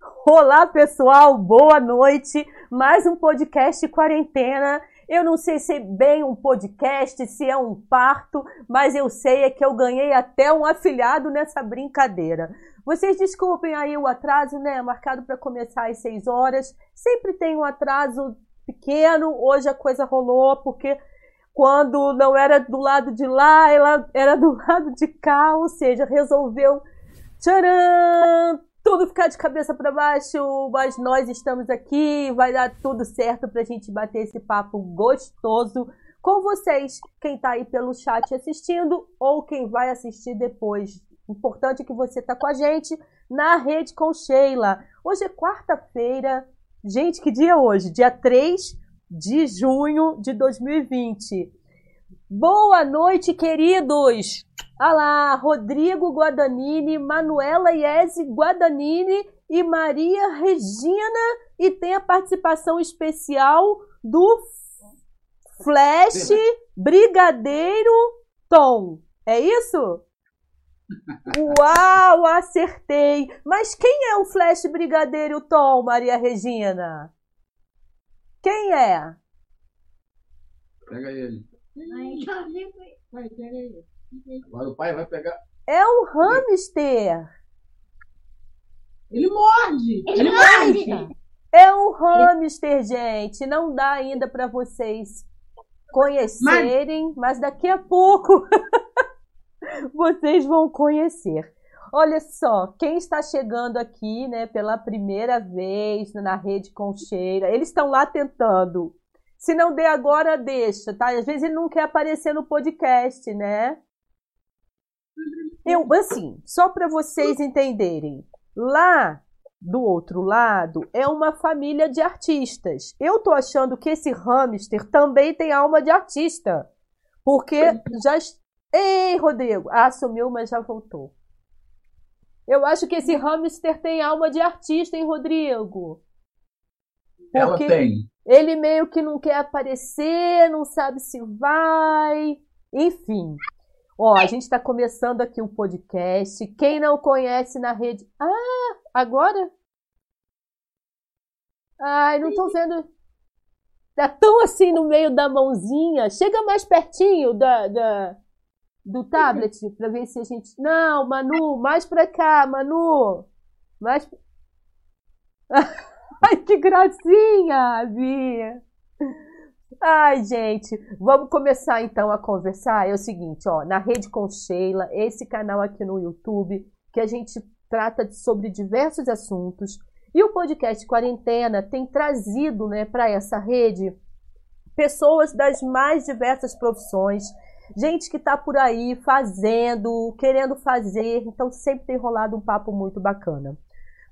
Olá, pessoal, boa noite. Mais um podcast quarentena. Eu não sei se é bem um podcast, se é um parto, mas eu sei é que eu ganhei até um afilhado nessa brincadeira. Vocês desculpem aí o atraso, né? Marcado para começar às 6 horas. Sempre tem um atraso pequeno. Hoje a coisa rolou porque quando não era do lado de lá, ela era do lado de cá, ou seja, resolveu tcharam, tudo ficar de cabeça para baixo, mas nós estamos aqui, vai dar tudo certo para a gente bater esse papo gostoso com vocês, quem está aí pelo chat assistindo ou quem vai assistir depois. Importante que você está com a gente na rede com Sheila. Hoje é quarta-feira. Gente, que dia é hoje? Dia 3 de junho de 2020. Boa noite, queridos! Olá, Rodrigo Guadagnini, Manuela Iese Guadagnini e Maria Regina. E tem a participação especial do Flash Brigadeiro Tom. É isso? Uau, acertei! Mas quem é o Flash Brigadeiro Tom, Maria Regina? Quem é? Pega ele. Pega ele. Agora o pai vai pegar. É um hamster. Ele morde. Ele, Ele morde. morde. É um hamster, gente. Não dá ainda para vocês conhecerem, mas... mas daqui a pouco vocês vão conhecer. Olha só, quem está chegando aqui, né, pela primeira vez na rede Concheira, eles estão lá tentando. Se não der agora, deixa, tá? Às vezes ele não quer aparecer no podcast, né? Eu, assim, só para vocês entenderem, lá do outro lado é uma família de artistas. Eu tô achando que esse hamster também tem alma de artista, porque já Ei, Rodrigo, ah, sumiu, mas já voltou. Eu acho que esse hamster tem alma de artista, hein, Rodrigo? Porque Ela tem. Ele meio que não quer aparecer, não sabe se vai. Enfim. Ó, a gente está começando aqui um podcast. Quem não conhece na rede. Ah, agora? Ai, não tô vendo. Tá tão assim no meio da mãozinha. Chega mais pertinho da, da, do tablet para ver se a gente. Não, Manu, mais para cá, Manu. Mais. Ai, que gracinha, Bia. Ai, gente, vamos começar então a conversar. É o seguinte, ó, na Rede com Sheila, esse canal aqui no YouTube, que a gente trata sobre diversos assuntos. E o podcast Quarentena tem trazido, né, para essa rede pessoas das mais diversas profissões gente que está por aí fazendo, querendo fazer, então sempre tem rolado um papo muito bacana.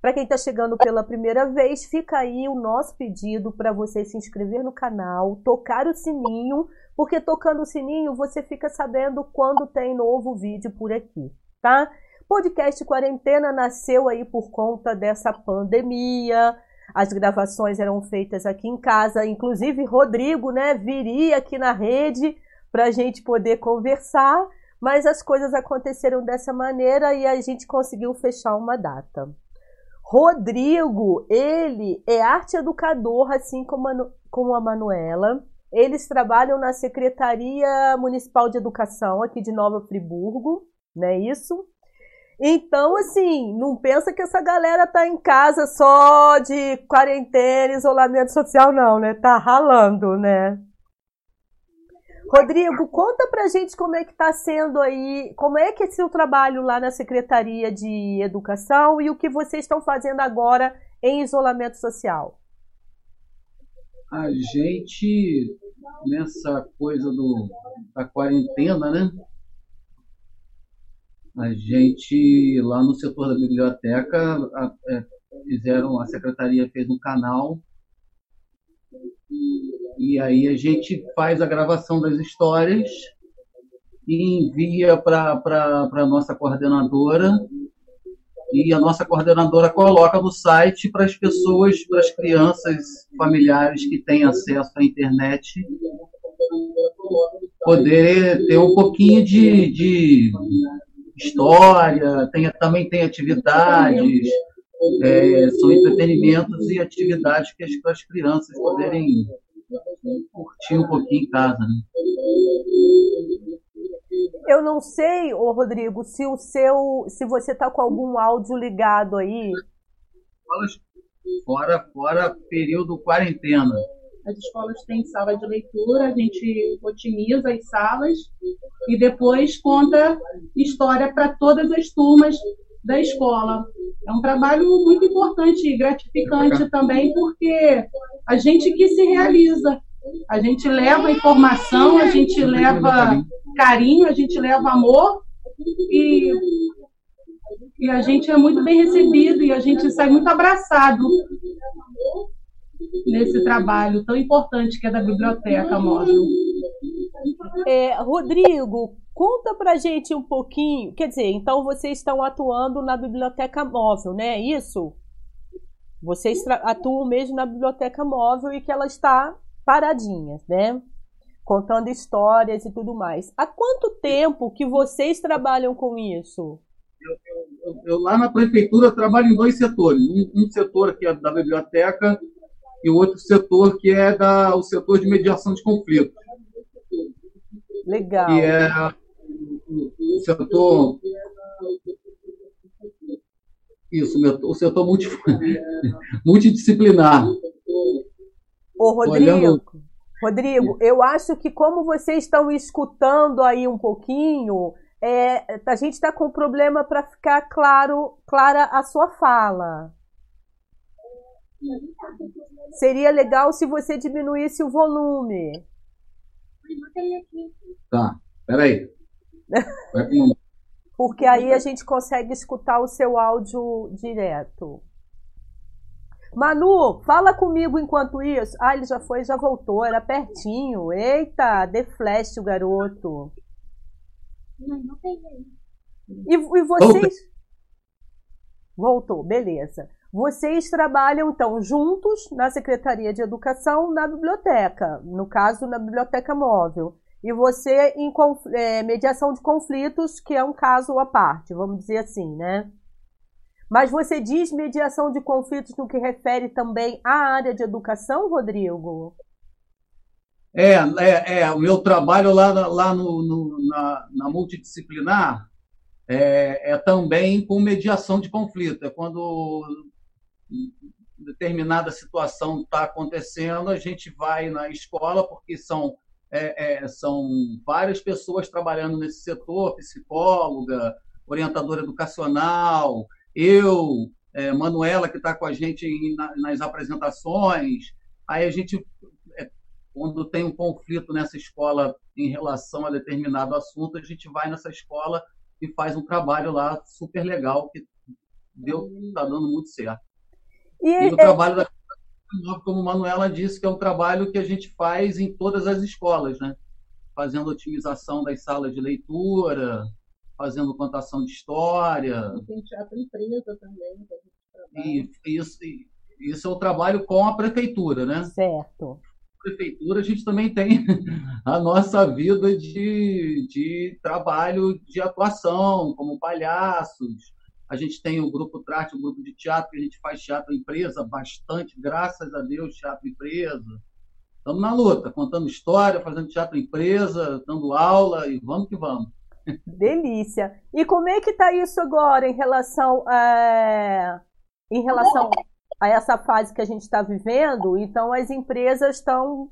Para quem está chegando pela primeira vez, fica aí o nosso pedido para você se inscrever no canal, tocar o sininho, porque tocando o sininho você fica sabendo quando tem novo vídeo por aqui, tá? Podcast Quarentena nasceu aí por conta dessa pandemia. As gravações eram feitas aqui em casa, inclusive Rodrigo, né, viria aqui na rede para a gente poder conversar, mas as coisas aconteceram dessa maneira e a gente conseguiu fechar uma data. Rodrigo, ele é arte educador, assim como a, como a Manuela. Eles trabalham na Secretaria Municipal de Educação aqui de Nova Friburgo, não é isso? Então, assim, não pensa que essa galera tá em casa só de quarentena, isolamento social, não, né? Tá ralando, né? Rodrigo, conta pra gente como é que está sendo aí, como é que é seu trabalho lá na Secretaria de Educação e o que vocês estão fazendo agora em isolamento social. A gente, nessa coisa do, da quarentena, né? A gente, lá no setor da biblioteca, a, a, é, fizeram, a secretaria fez um canal e aí a gente faz a gravação das histórias e envia para a nossa coordenadora. E a nossa coordenadora coloca no site para as pessoas, para as crianças, familiares que têm acesso à internet poder ter um pouquinho de, de história, tem, também tem atividades, é, são entretenimentos e atividades que as, as crianças poderem curtir um pouquinho em casa. Né? Eu não sei, ô Rodrigo, se o seu, se você está com algum áudio ligado aí. Fora, fora período quarentena. As escolas têm sala de leitura, a gente otimiza as salas e depois conta história para todas as turmas da escola. É um trabalho muito importante e gratificante também, porque a gente que se realiza. A gente leva informação, a gente leva carinho, a gente leva amor e, e a gente é muito bem recebido e a gente sai muito abraçado nesse trabalho tão importante que é da biblioteca móvel. É, Rodrigo, conta pra gente um pouquinho. Quer dizer, então vocês estão atuando na biblioteca móvel, né? É isso? Vocês atuam mesmo na biblioteca móvel e que ela está paradinha, né? Contando histórias e tudo mais. Há quanto tempo que vocês trabalham com isso? Eu, eu, eu lá na prefeitura trabalho em dois setores. Um, um setor que é da biblioteca e o outro setor que é da, o setor de mediação de conflitos. Legal. Que é o setor. Isso, o setor multi, multidisciplinar. Ô, Rodrigo, Olhando... Rodrigo, eu acho que como vocês estão escutando aí um pouquinho, é, a gente está com problema para ficar claro, clara a sua fala. Seria legal se você diminuísse o volume. Tá, peraí. Porque aí a gente consegue escutar o seu áudio direto. Manu, fala comigo enquanto isso. Ah, ele já foi, já voltou, era pertinho. Eita, de flash o garoto. Não, não tem e, e vocês. Voltou, beleza. Vocês trabalham, então, juntos na Secretaria de Educação, na biblioteca, no caso, na Biblioteca Móvel. E você em é, mediação de conflitos, que é um caso à parte, vamos dizer assim, né? Mas você diz mediação de conflitos no que refere também à área de educação, Rodrigo? É, é, é o meu trabalho lá, lá no, no na, na multidisciplinar é, é, também com mediação de conflito. É quando determinada situação está acontecendo, a gente vai na escola, porque são, é, é, são várias pessoas trabalhando nesse setor, psicóloga, orientadora educacional, eu, é, Manuela, que está com a gente em, na, nas apresentações. Aí a gente, é, quando tem um conflito nessa escola em relação a determinado assunto, a gente vai nessa escola e faz um trabalho lá super legal que deu, está dando muito certo. E, e o é... trabalho da como a Manuela disse, que é um trabalho que a gente faz em todas as escolas, né? Fazendo otimização das salas de leitura, fazendo contação de história. E tem teatro empresa também, que a gente trabalha. E isso, isso é o trabalho com a prefeitura, né? Certo. Prefeitura, a gente também tem a nossa vida de, de trabalho de atuação, como palhaços, a gente tem o grupo Trate, o grupo de teatro, que a gente faz teatro empresa bastante, graças a Deus, teatro empresa. Estamos na luta, contando história, fazendo teatro empresa, dando aula e vamos que vamos. Delícia. E como é que está isso agora em relação a, em relação a essa fase que a gente está vivendo? Então as empresas estão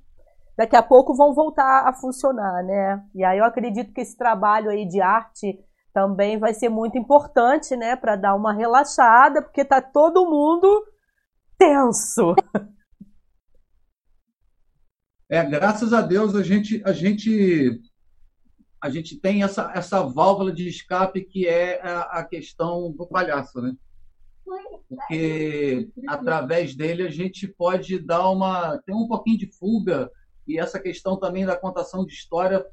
daqui a pouco vão voltar a funcionar, né? E aí eu acredito que esse trabalho aí de arte também vai ser muito importante, né, para dar uma relaxada, porque tá todo mundo tenso. É, graças a Deus a gente a gente a gente tem essa essa válvula de escape que é a, a questão do palhaço, né? Porque através dele a gente pode dar uma ter um pouquinho de fuga e essa questão também da contação de história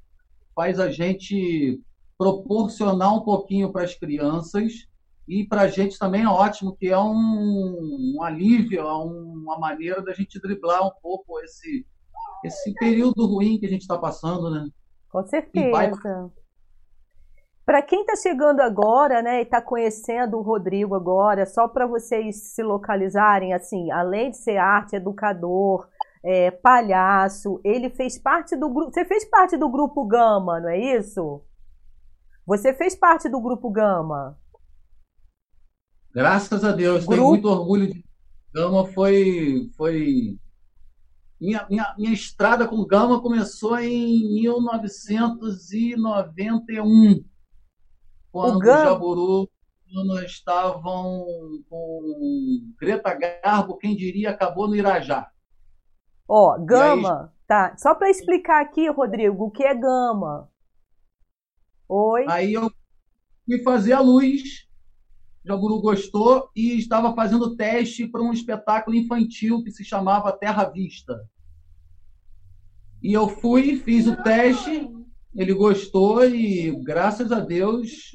faz a gente proporcionar um pouquinho para as crianças e para a gente também é ótimo, que é um, um alívio, é uma maneira da gente driblar um pouco esse, esse período ruim que a gente está passando, né? Com certeza. Vai... Para quem está chegando agora, né, e está conhecendo o Rodrigo agora, só para vocês se localizarem, assim, além de ser arte, educador, é, palhaço, ele fez parte do grupo. Você fez parte do grupo Gama, não é isso? Você fez parte do grupo Gama? Graças a Deus, grupo... tenho muito orgulho de Gama. Foi, foi minha, minha, minha estrada com Gama começou em 1991 quando o Gama... Jaburu estavam com Greta Garbo, quem diria, acabou no Irajá. Ó, Gama, aí... tá. Só para explicar aqui, Rodrigo, o que é Gama? Oi. Aí eu fui fazer a luz. Jaburu gostou e estava fazendo teste para um espetáculo infantil que se chamava Terra Vista. E eu fui, fiz o teste, ele gostou e, graças a Deus,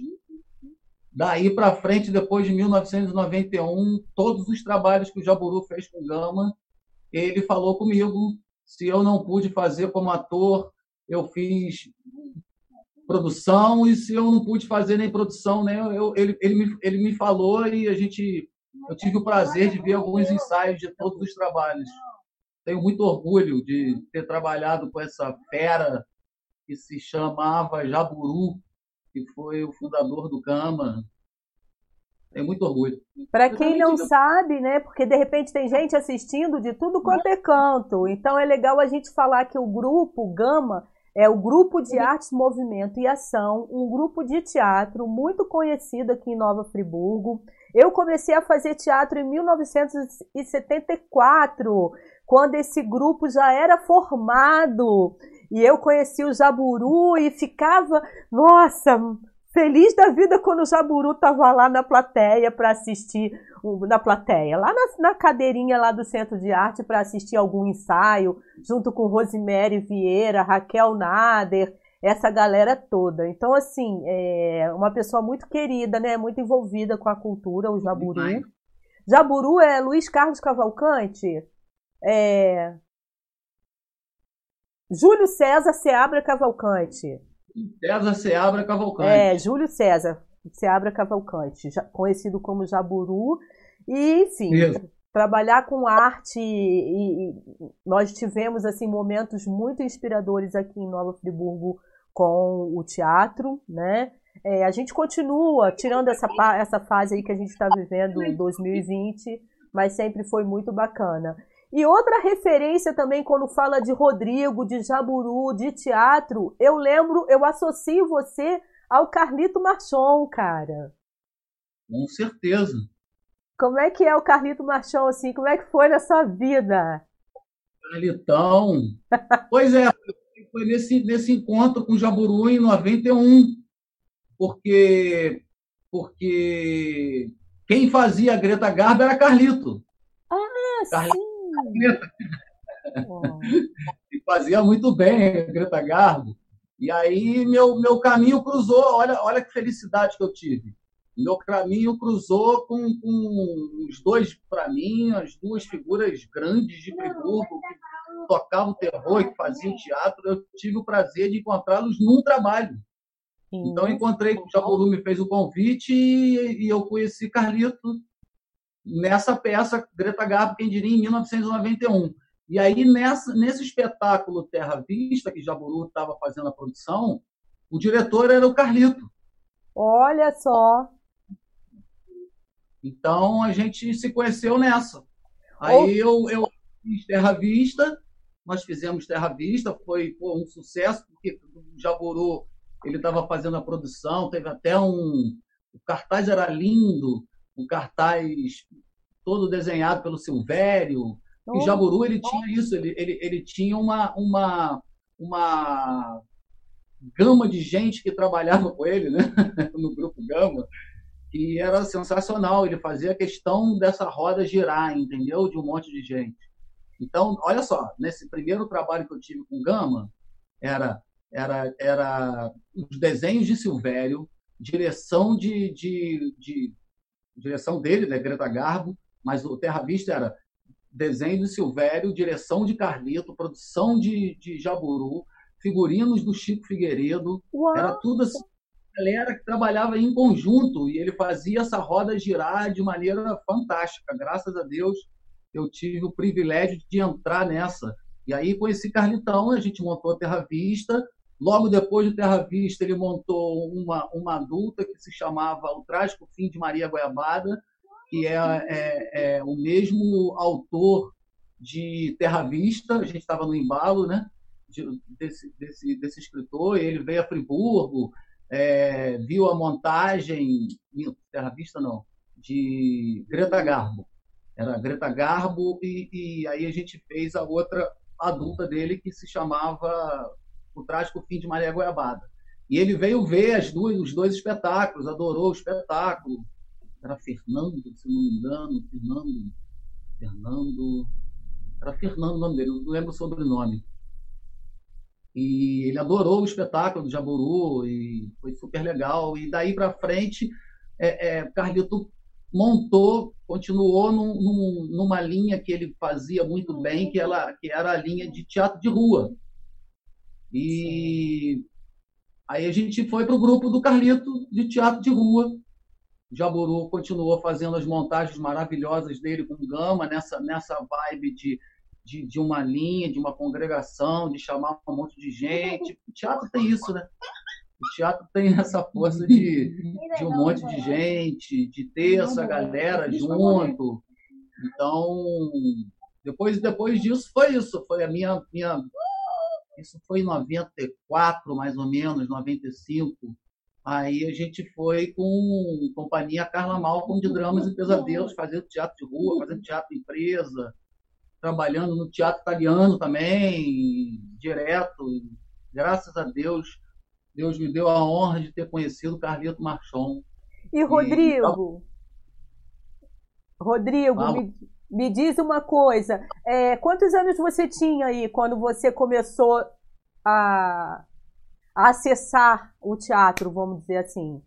daí para frente, depois de 1991, todos os trabalhos que o Jaburu fez com Gama, ele falou comigo. Se eu não pude fazer como ator, eu fiz produção, e se eu não pude fazer nem produção, né, eu, ele, ele, me, ele me falou e a gente, eu tive o prazer de ver alguns ensaios de todos os trabalhos. Tenho muito orgulho de ter trabalhado com essa fera que se chamava Jaburu, que foi o fundador do Gama. Tenho muito orgulho. Para quem não sabe, né? Porque de repente tem gente assistindo de tudo quanto é canto. Então é legal a gente falar que o grupo Gama é o Grupo de Artes, Movimento e Ação, um grupo de teatro muito conhecido aqui em Nova Friburgo. Eu comecei a fazer teatro em 1974, quando esse grupo já era formado. E eu conheci o Jaburu e ficava, nossa, feliz da vida quando o Jaburu estava lá na plateia para assistir, na plateia, lá na, na, cadeirinha lá do Centro de Arte para assistir algum ensaio, junto com Rosemary Vieira, Raquel Nader, essa galera toda. Então, assim, é uma pessoa muito querida, né? Muito envolvida com a cultura, o Jaburu. Jaburu é Luiz Carlos Cavalcante? É, Júlio César Seabra Cavalcante. César Seabra Cavalcante. É, Júlio César Seabra Cavalcante, conhecido como Jaburu. E, enfim, Isso. trabalhar com arte e, e, nós tivemos assim momentos muito inspiradores aqui em Nova Friburgo com o teatro, né? É, a gente continua tirando essa, essa fase aí que a gente está vivendo em 2020, mas sempre foi muito bacana. E outra referência também, quando fala de Rodrigo, de Jaburu, de teatro, eu lembro, eu associo você ao Carlito Marchon, cara. Com certeza. Como é que é o Carlito Marchon, assim? Como é que foi na sua vida? Carlitão. pois é, foi nesse, nesse encontro com o Jaburu em 91. Porque, porque quem fazia a Greta Garbo era Carlito. Ah, Carlito. sim e fazia muito bem Greta Garbo. E aí meu, meu caminho cruzou, olha, olha que felicidade que eu tive. Meu caminho cruzou com, com os dois, para mim, as duas figuras grandes de Friburgo, que tocavam terror e que faziam teatro. Eu tive o prazer de encontrá-los num trabalho. Então, encontrei, o Jaburu me fez o convite e, e eu conheci Carlito nessa peça Greta Garbo, quem diria, em 1991. E aí, nessa, nesse espetáculo Terra Vista, que Jaburu estava fazendo a produção, o diretor era o Carlito. Olha só! Então, a gente se conheceu nessa. Aí eu, eu fiz Terra Vista, nós fizemos Terra Vista, foi pô, um sucesso, porque o Jaburu ele estava fazendo a produção, teve até um... O cartaz era lindo, um cartaz todo desenhado pelo Silvério. Oh. E Jaburu ele tinha isso, ele, ele, ele tinha uma, uma, uma gama de gente que trabalhava com ele, né? no grupo Gama, que era sensacional. Ele fazia questão dessa roda girar, entendeu? De um monte de gente. Então, olha só, nesse primeiro trabalho que eu tive com Gama, era, era, era os desenhos de Silvério, direção de, de, de direção dele, né, Greta Garbo, mas o Terra Vista era desenho de Silvério, direção de Carlito, produção de, de Jaburu, figurinos do Chico Figueiredo, Uau. era tudo assim, galera que trabalhava em conjunto e ele fazia essa roda girar de maneira fantástica. Graças a Deus, eu tive o privilégio de entrar nessa. E aí, com esse Carlitão, a gente montou a Terra Vista. Logo depois do Terra Vista, ele montou uma, uma adulta que se chamava O Trágico Fim de Maria Goiabada, que é, é, é o mesmo autor de Terra Vista. A gente estava no embalo, né? De, desse, desse, desse escritor. Ele veio a Friburgo, é, viu a montagem, Terra Vista não, de Greta Garbo. Era Greta Garbo, e, e aí a gente fez a outra adulta dele que se chamava O Trágico Fim de Maria Goiabada. E ele veio ver as duas, os dois espetáculos, adorou o espetáculo. Era Fernando, se não me engano, Fernando. Fernando. Era Fernando o nome dele, não lembro o sobrenome. E ele adorou o espetáculo do Jaburu e foi super legal. E daí para frente, é, é, Carlito montou, continuou num, num, numa linha que ele fazia muito bem, que, ela, que era a linha de teatro de rua. E aí a gente foi para o grupo do Carlito de teatro de rua. Jaburu continuou fazendo as montagens maravilhosas dele com Gama, nessa, nessa vibe de, de, de uma linha, de uma congregação, de chamar um monte de gente. O teatro tem isso, né? O teatro tem essa força de, de um monte de gente, de ter essa galera junto. Então, depois, depois disso foi isso. Foi a minha, minha. Isso foi em 94, mais ou menos, 95. Aí a gente foi com companhia Carla Malcolm de Dramas e Pesadelos, fazendo teatro de rua, fazendo teatro empresa, trabalhando no teatro italiano também, direto. Graças a Deus, Deus me deu a honra de ter conhecido Carlito Marchon. E Rodrigo? E... Rodrigo, ah, me, me, diz uma coisa. É, quantos anos você tinha aí quando você começou a, a acessar o teatro, vamos dizer assim?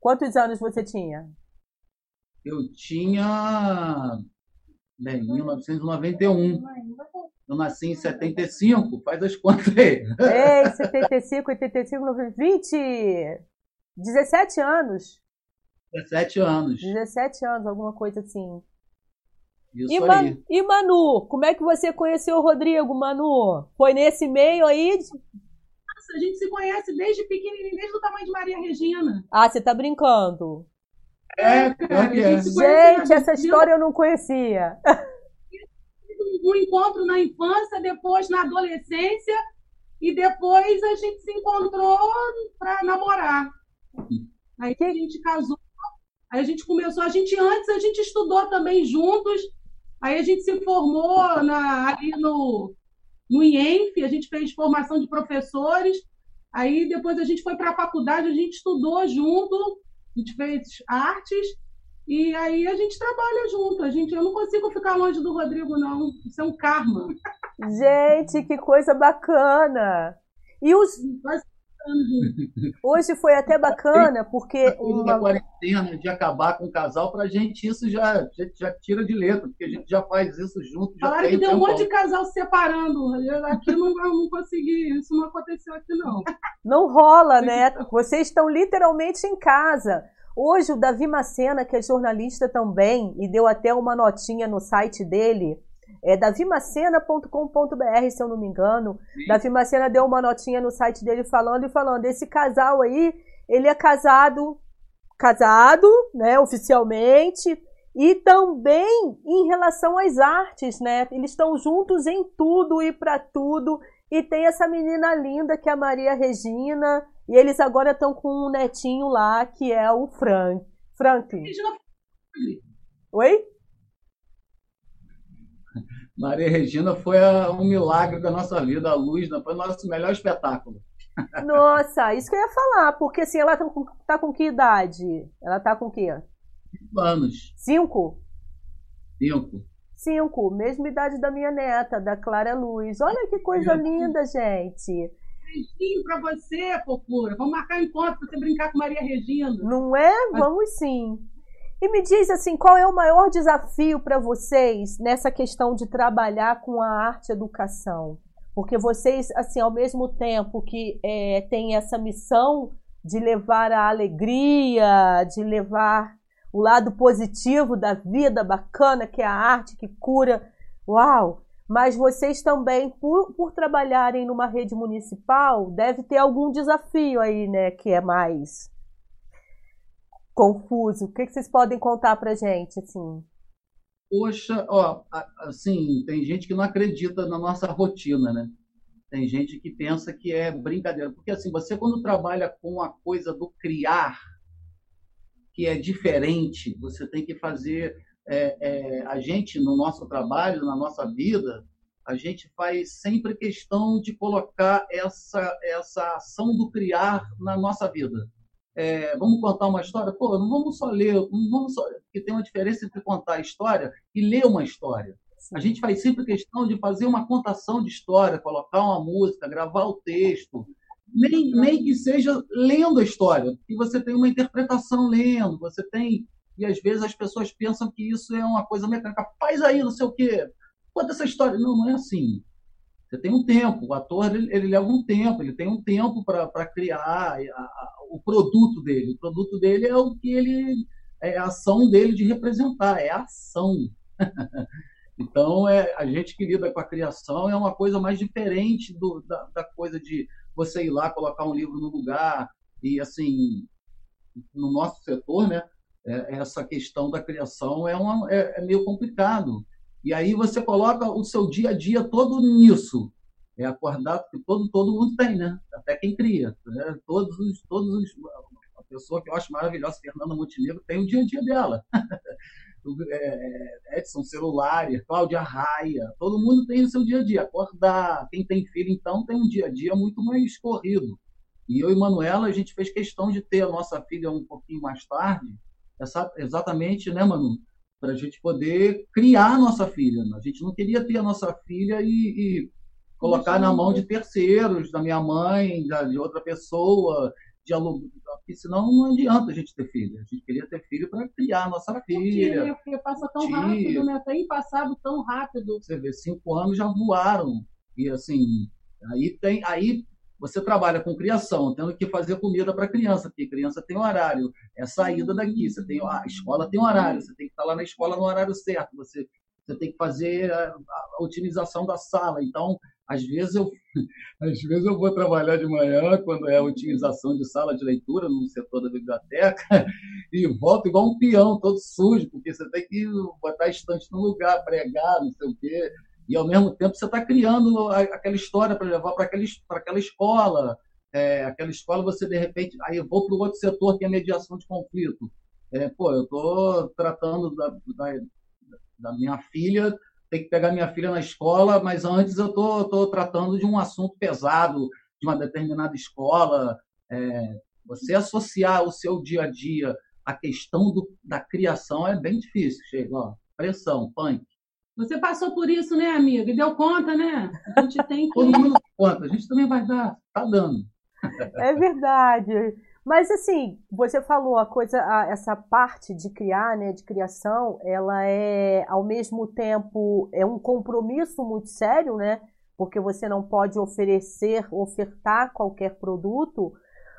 Quantos anos você tinha? Eu tinha. Bem, 1991. Eu nasci em 75, faz as contas aí. É, 75, 85, 90, 20, 17 anos. 17 anos. 17 anos, alguma coisa assim. Isso e, aí. e Manu, como é que você conheceu o Rodrigo, Manu? Foi nesse meio aí? Nossa, a gente se conhece desde pequenininho, desde o tamanho de Maria Regina. Ah, você tá brincando. É, cara, é. Gente, gente essa história eu não conhecia. um encontro na infância, depois na adolescência, e depois a gente se encontrou para namorar. Aí a gente casou, aí a gente começou, a gente antes a gente estudou também juntos, aí a gente se formou na, ali no, no IENF, a gente fez formação de professores, aí depois a gente foi para a faculdade, a gente estudou junto, a gente fez artes, e aí a gente trabalha junto. A gente, eu não consigo ficar longe do Rodrigo, não. Isso é um karma. Gente, que coisa bacana! E os. Hoje foi até bacana, porque. Uma quarentena de acabar com o casal, pra gente isso já, já, já, tira de letra, porque a gente já faz isso junto. Falaram que tem um monte de casal se separando. Aqui não, não consegui, isso não aconteceu aqui, não. Não rola, né? Vocês estão literalmente em casa. Hoje o Davi Macena, que é jornalista também, e deu até uma notinha no site dele, é davimacena.com.br, se eu não me engano. Sim. Davi Macena deu uma notinha no site dele falando e falando, esse casal aí, ele é casado, casado, né, oficialmente, e também em relação às artes, né? Eles estão juntos em tudo e para tudo. E tem essa menina linda que é a Maria Regina, e eles agora estão com um netinho lá, que é o Frank. Franklin. Oi? Maria Regina foi a, um milagre da nossa vida, a luz, foi o nosso melhor espetáculo. Nossa, isso que eu ia falar, porque assim, ela tá com, tá com que idade? Ela tá com que? Cinco anos. Cinco? Cinco. Cinco, mesma idade da minha neta, da Clara Luz. Olha que coisa linda, gente beijinho para você, fofura. Vamos marcar um encontro para você brincar com Maria Regina. Não é? Vamos sim. E me diz assim, qual é o maior desafio para vocês nessa questão de trabalhar com a arte educação? Porque vocês, assim, ao mesmo tempo que é, têm essa missão de levar a alegria, de levar o lado positivo da vida bacana, que é a arte que cura. Uau! Mas vocês também, por, por trabalharem numa rede municipal, deve ter algum desafio aí, né? Que é mais confuso. O que, que vocês podem contar pra gente, assim? Poxa, ó, assim, tem gente que não acredita na nossa rotina, né? Tem gente que pensa que é brincadeira. Porque, assim, você quando trabalha com a coisa do criar, que é diferente, você tem que fazer é, é, a gente, no nosso trabalho, na nossa vida, a gente faz sempre questão de colocar essa, essa ação do criar na nossa vida. É, vamos contar uma história? Pô, não vamos só ler, não vamos só, porque tem uma diferença entre contar a história e ler uma história. A gente faz sempre questão de fazer uma contação de história, colocar uma música, gravar o texto, nem, nem que seja lendo a história, porque você tem uma interpretação lendo, você tem e às vezes as pessoas pensam que isso é uma coisa mecânica. Faz aí, não sei o quê. Conta essa história. Não, não é assim. Você tem um tempo. O ator ele, ele leva um tempo. Ele tem um tempo para criar a, a, o produto dele. O produto dele é o que ele é a ação dele de representar. É a ação. então é a gente que lida com a criação é uma coisa mais diferente do, da, da coisa de você ir lá colocar um livro no lugar e assim no nosso setor, né? é, essa questão da criação é, uma, é, é, meio complicado. E aí você coloca o seu dia a dia todo nisso. É acordar, porque todo, todo mundo tem, né? Até quem cria. Né? Todos os, todos os, a pessoa que eu acho maravilhosa, Fernanda Montenegro, tem o dia a dia dela. É, é, Edson Celulares, Cláudia Raia, todo mundo tem o seu dia a dia. Acordar, quem tem filho, então, tem um dia a dia muito mais corrido. E eu e Manuela, a gente fez questão de ter a nossa filha um pouquinho mais tarde, essa, exatamente, né, Manu? Para a gente poder criar a nossa filha. A gente não queria ter a nossa filha e, e colocar na mão de terceiros, da minha mãe, da, de outra pessoa, de aluno, porque senão não adianta a gente ter filho. A gente queria ter filho para criar a nossa filha. Né? Porque passa tão rápido, né? Tem passado tão rápido. Você vê, cinco anos já voaram. E assim, aí tem. Aí você trabalha com criação, tendo que fazer comida para criança, porque criança tem horário, é saída daqui, você tem a escola tem horário, você tem que estar lá na escola no horário certo, você, você tem que fazer a, a otimização da sala. Então, às vezes eu às vezes eu vou trabalhar de manhã quando é a otimização de sala de leitura no setor da biblioteca e volto igual um peão todo sujo porque você tem que botar estante no lugar pregar não sei o quê e ao mesmo tempo você está criando aquela história para levar para aquela, escola. É, aquela escola você de repente. Aí eu vou para o outro setor que é mediação de conflito. É, pô, eu estou tratando da, da, da, minha filha, tem que pegar minha filha na escola, mas antes eu estou tô, tô tratando de um assunto pesado de uma determinada escola. É, você associar o seu dia a dia à questão do, da criação é bem difícil. Chega, ó, pressão, punk. Você passou por isso, né, amiga? E deu conta, né? A gente tem que. Todo mundo dá conta, a gente também vai dar, tá dando. É verdade. Mas assim, você falou a coisa, a, essa parte de criar, né, de criação, ela é ao mesmo tempo é um compromisso muito sério, né? Porque você não pode oferecer, ofertar qualquer produto,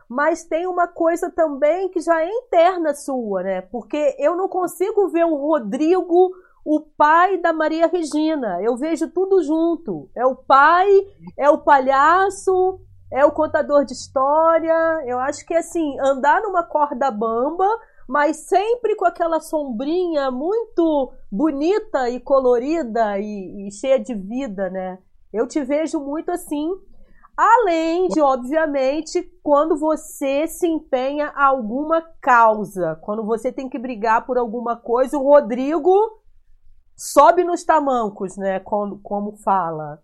mas tem uma coisa também que já é interna sua, né? Porque eu não consigo ver o Rodrigo o pai da Maria Regina. Eu vejo tudo junto. É o pai, é o palhaço, é o contador de história. Eu acho que assim, andar numa corda bamba, mas sempre com aquela sombrinha muito bonita e colorida e, e cheia de vida, né? Eu te vejo muito assim. Além de, obviamente, quando você se empenha a alguma causa, quando você tem que brigar por alguma coisa, o Rodrigo sobe nos tamancos, né? Como, como fala.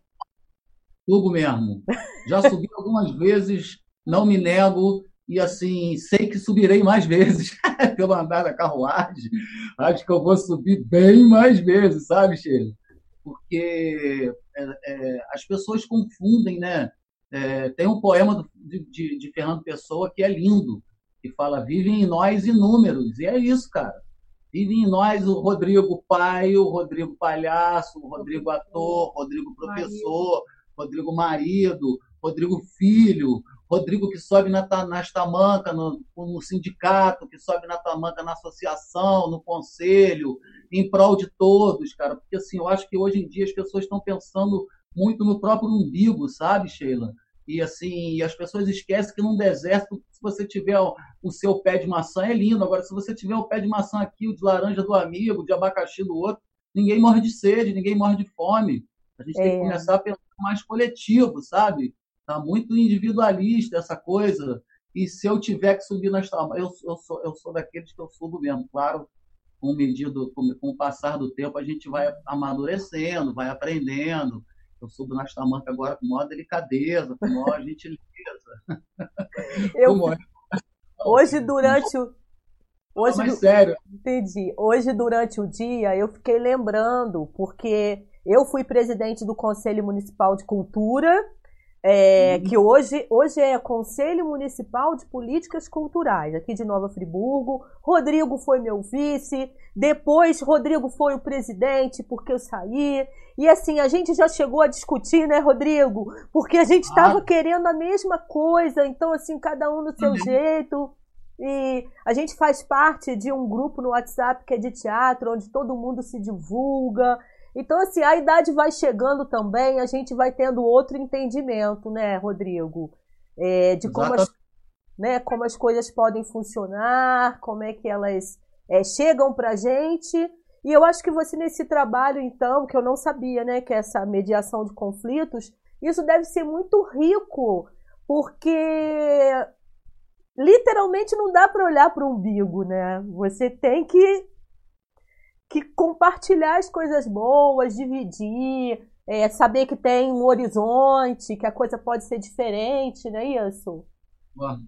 Subo mesmo. Já subi algumas vezes, não me nego, e assim, sei que subirei mais vezes pelo andar da carruagem. Acho que eu vou subir bem mais vezes, sabe, Sheila? Porque é, é, as pessoas confundem, né? É, tem um poema do, de, de, de Fernando Pessoa que é lindo, que fala: vivem em nós inúmeros. E é isso, cara. Vive em nós o Rodrigo pai, o Rodrigo palhaço, o Rodrigo ator, Rodrigo professor, Rodrigo marido, Rodrigo filho, Rodrigo que sobe na, nas tamanca, no, no sindicato, que sobe na tamanca na associação, no conselho, em prol de todos, cara. Porque assim, eu acho que hoje em dia as pessoas estão pensando muito no próprio umbigo, sabe, Sheila? E assim, as pessoas esquecem que num deserto, se você tiver o seu pé de maçã, é lindo. Agora, se você tiver o pé de maçã aqui, o de laranja do amigo, de abacaxi do outro, ninguém morre de sede, ninguém morre de fome. A gente é. tem que é. começar a pensar mais coletivo, sabe? Tá muito individualista essa coisa. E se eu tiver que subir nas tamanhas, eu, eu, sou, eu sou daqueles que eu subo mesmo. Claro, com, medido, com, com o passar do tempo, a gente vai amadurecendo, vai aprendendo eu subo nas tamancas agora com maior delicadeza, com maior gentileza. Eu, hoje, durante o. Hoje, mas sério. Entendi. Hoje, durante o dia, eu fiquei lembrando, porque eu fui presidente do Conselho Municipal de Cultura é, uhum. que hoje, hoje é Conselho Municipal de Políticas Culturais, aqui de Nova Friburgo. Rodrigo foi meu vice, depois Rodrigo foi o presidente, porque eu saí. E assim, a gente já chegou a discutir, né, Rodrigo? Porque a gente estava ah. querendo a mesma coisa, então, assim, cada um no seu uhum. jeito. E a gente faz parte de um grupo no WhatsApp que é de teatro, onde todo mundo se divulga. Então, assim, a idade vai chegando também, a gente vai tendo outro entendimento, né, Rodrigo? É, de como as, né, como as coisas podem funcionar, como é que elas é, chegam pra gente. E eu acho que você, nesse trabalho, então, que eu não sabia, né, que é essa mediação de conflitos, isso deve ser muito rico, porque literalmente não dá para olhar para o umbigo, né? Você tem que que compartilhar as coisas boas, dividir, é, saber que tem um horizonte, que a coisa pode ser diferente, não é isso? Concordo.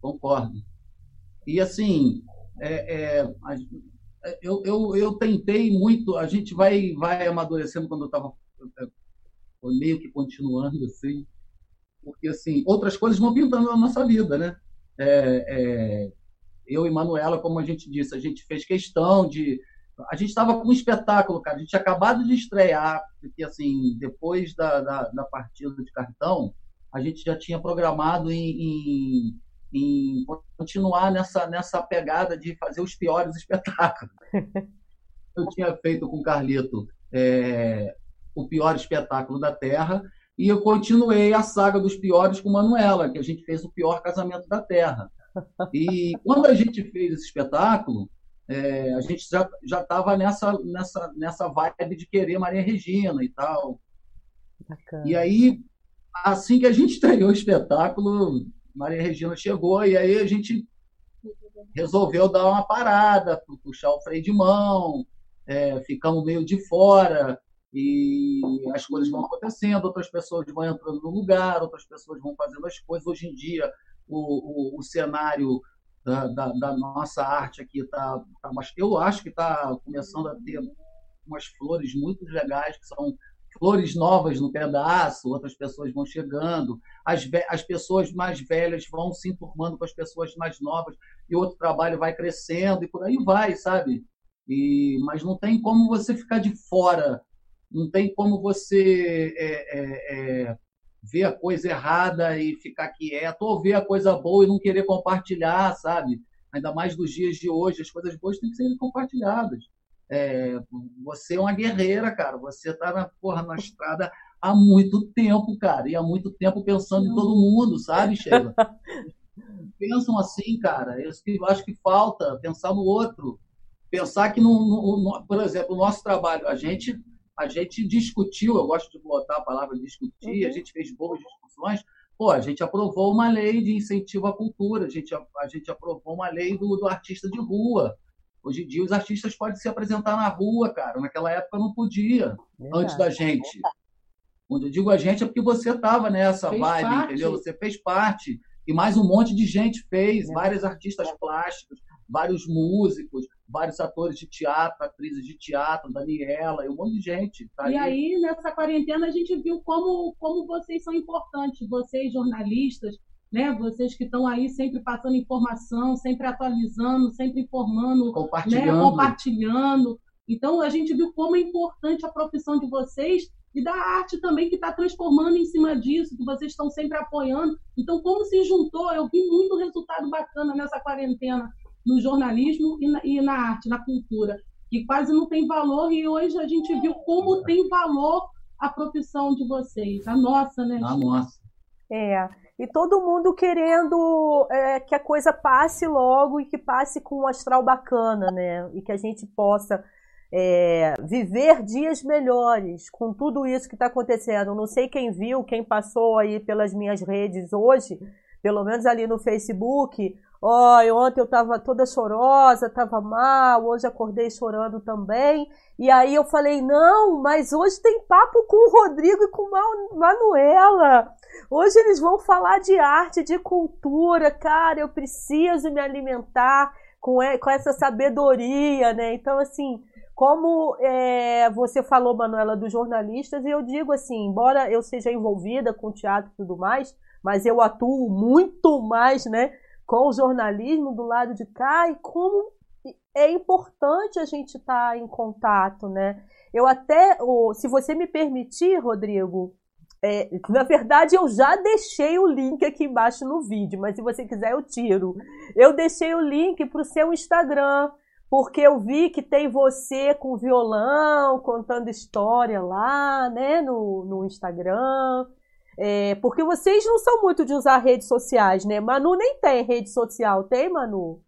Concordo. E assim, é, é, eu, eu, eu tentei muito, a gente vai, vai amadurecendo quando eu estava meio que continuando assim, porque assim, outras coisas vão pintando na nossa vida, né? É, é, eu e Manuela, como a gente disse, a gente fez questão de a gente estava com um espetáculo, cara. A gente tinha acabado de estrear, porque assim, depois da, da, da partida de cartão, a gente já tinha programado em, em, continuar nessa, nessa pegada de fazer os piores espetáculos. Eu tinha feito com o Carlito é, o pior espetáculo da Terra, e eu continuei a saga dos piores com Manuela, que a gente fez o pior casamento da Terra. E quando a gente fez esse espetáculo, é, a gente já já estava nessa nessa nessa vibe de querer Maria Regina e tal. Bacana. E aí assim que a gente estreou o espetáculo, Maria Regina chegou e aí a gente resolveu dar uma parada, puxar o freio de mão, é, ficamos meio de fora e as coisas vão acontecendo, outras pessoas vão entrando no lugar, outras pessoas vão fazendo as coisas. Hoje em dia o, o, o cenário da, da, da nossa arte aqui está tá, eu acho que está começando a ter umas flores muito legais que são flores novas no pedaço, outras pessoas vão chegando, as, as pessoas mais velhas vão se enturmando com as pessoas mais novas e outro trabalho vai crescendo e por aí vai, sabe? E, mas não tem como você ficar de fora, não tem como você é, é, é, ver a coisa errada e ficar quieto, ou ver a coisa boa e não querer compartilhar, sabe? Ainda mais dos dias de hoje, as coisas boas têm que ser compartilhadas. É, você é uma guerreira, cara. Você está na, porra, na estrada há muito tempo, cara. E há muito tempo pensando em todo mundo, sabe, Sheila? Pensam assim, cara. É isso que eu acho que falta, pensar no outro. Pensar que, no, no, no, por exemplo, o nosso trabalho, a gente a gente discutiu, eu gosto de botar a palavra discutir, uhum. a gente fez boas discussões. Pô, a gente aprovou uma lei de incentivo à cultura, a gente, a gente aprovou uma lei do, do artista de rua. Hoje em dia os artistas podem se apresentar na rua, cara. Naquela época não podia, antes da gente. Quando eu digo a gente é porque você estava nessa fez vibe, parte. entendeu? Você fez parte. E mais um monte de gente fez, é. vários artistas plásticos, vários músicos, vários atores de teatro, atrizes de teatro, Daniela um monte de gente. Tá e aí. aí, nessa quarentena, a gente viu como, como vocês são importantes, vocês jornalistas, né? Vocês que estão aí sempre passando informação, sempre atualizando, sempre informando, compartilhando. Né? compartilhando. Então, a gente viu como é importante a profissão de vocês e da arte também que está transformando em cima disso, que vocês estão sempre apoiando. Então, como se juntou, eu vi muito resultado bacana nessa quarentena no jornalismo e na, e na arte, na cultura, que quase não tem valor e hoje a gente viu como tem valor a profissão de vocês, a nossa, né? A nossa. É, e todo mundo querendo é, que a coisa passe logo e que passe com um astral bacana, né? E que a gente possa é, viver dias melhores com tudo isso que está acontecendo. Não sei quem viu, quem passou aí pelas minhas redes hoje, pelo menos ali no Facebook. Ó, oh, ontem eu estava toda chorosa, estava mal, hoje acordei chorando também. E aí eu falei, não, mas hoje tem papo com o Rodrigo e com Manuela. Hoje eles vão falar de arte, de cultura. Cara, eu preciso me alimentar com, com essa sabedoria, né? Então, assim, como é, você falou, Manuela, dos jornalistas, e eu digo assim, embora eu seja envolvida com teatro e tudo mais, mas eu atuo muito mais né, com o jornalismo do lado de cá e como é importante a gente estar tá em contato, né? Eu até, se você me permitir, Rodrigo, é, na verdade eu já deixei o link aqui embaixo no vídeo, mas se você quiser eu tiro. Eu deixei o link para o seu Instagram, porque eu vi que tem você com violão, contando história lá, né, no, no Instagram. É, porque vocês não são muito de usar redes sociais, né? Manu nem tem rede social, tem, Manu?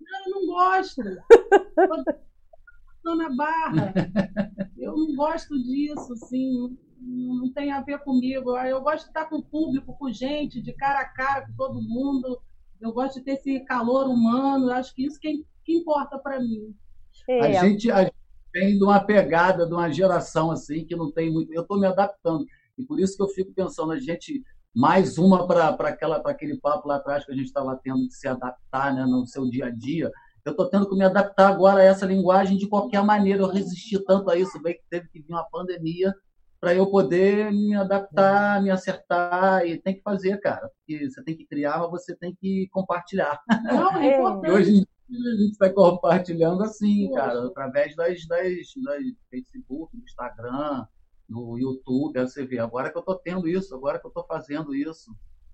Não, eu não gosto. Estou na barra. Eu não gosto disso, assim, não tem a ver comigo. Eu gosto de estar com o público, com gente, de cara a cara com todo mundo. Eu gosto de ter esse calor humano. Eu acho que isso que que importa para mim. É. A, gente, a gente vem de uma pegada, de uma geração assim, que não tem muito. Eu estou me adaptando. E por isso que eu fico pensando, a gente. Mais uma para aquele papo lá atrás que a gente estava tendo de se adaptar né, no seu dia a dia. Eu estou tendo que me adaptar agora a essa linguagem de qualquer maneira. Eu resisti tanto a isso, bem que teve que vir uma pandemia para eu poder me adaptar, me acertar e tem que fazer, cara. Porque você tem que criar, mas você tem que compartilhar. Não, é importante. hoje, a gente está compartilhando assim, cara, através das, das, das Facebook, do Instagram, no YouTube, aí você vê, agora que eu estou tendo isso, agora que eu estou fazendo isso.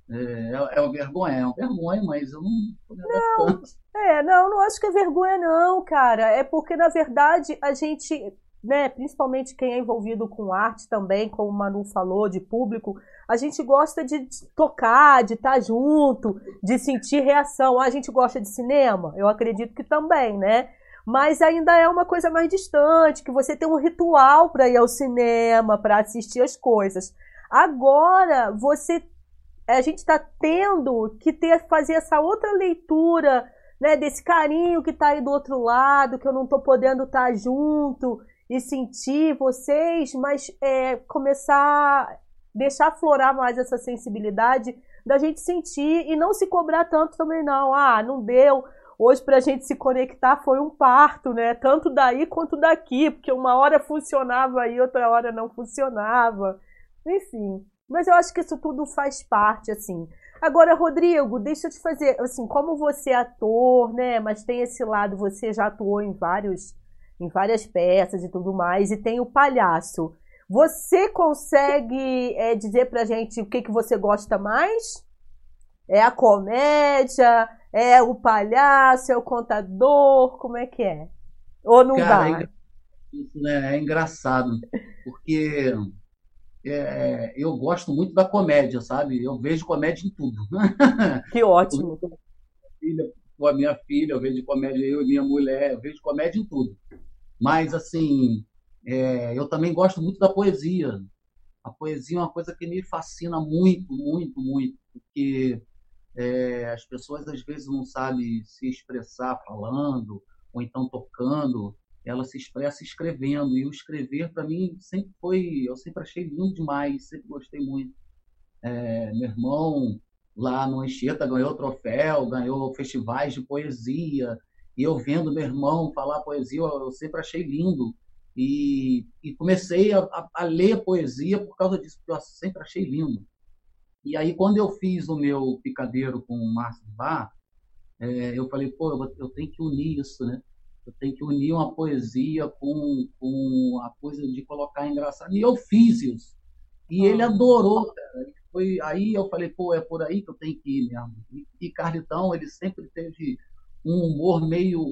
É, é, é uma vergonha, é uma vergonha, mas eu não não, É, não, não acho que é vergonha, não, cara. É porque, na verdade, a gente né, principalmente quem é envolvido com arte também, como o Manu falou, de público, a gente gosta de tocar, de estar junto, de sentir reação. A gente gosta de cinema? Eu acredito que também, né? Mas ainda é uma coisa mais distante, que você tem um ritual para ir ao cinema, para assistir as coisas. Agora, você a gente está tendo que ter fazer essa outra leitura, né, desse carinho que está aí do outro lado, que eu não estou podendo estar tá junto e sentir vocês, mas é, começar deixar aflorar mais essa sensibilidade da gente sentir e não se cobrar tanto também não. Ah, não deu. Hoje para a gente se conectar foi um parto, né? Tanto daí quanto daqui, porque uma hora funcionava e outra hora não funcionava. Enfim, mas eu acho que isso tudo faz parte, assim. Agora, Rodrigo, deixa eu te fazer, assim, como você é ator, né? Mas tem esse lado, você já atuou em vários em várias peças e tudo mais, e tem o palhaço. Você consegue é, dizer pra gente o que, que você gosta mais? É a comédia? É o palhaço? É o contador? Como é que é? Ou não Cara, dá? É, isso, né? é engraçado, porque é, eu gosto muito da comédia, sabe? Eu vejo comédia em tudo. Que ótimo. com a minha filha, eu vejo comédia, eu e minha mulher, eu vejo comédia em tudo. Mas, assim, é, eu também gosto muito da poesia. A poesia é uma coisa que me fascina muito, muito, muito, porque é, as pessoas às vezes não sabem se expressar falando ou então tocando, ela se expressa escrevendo. E o escrever, para mim, sempre foi. Eu sempre achei lindo demais, sempre gostei muito. É, meu irmão, lá no Anchieta, ganhou troféu, ganhou festivais de poesia. E eu vendo meu irmão falar poesia, eu sempre achei lindo. E, e comecei a, a, ler poesia por causa disso, porque eu sempre achei lindo. E aí, quando eu fiz o meu picadeiro com o Márcio Bar, é, eu falei, pô, eu, eu, tenho que unir isso, né? eu tenho que unir uma poesia com, com a coisa de colocar engraçado. E eu fiz isso. E ele adorou, cara. Foi, aí eu falei, pô, é por aí que eu tenho que ir mesmo. E, e Carlitão, ele sempre teve um humor meio,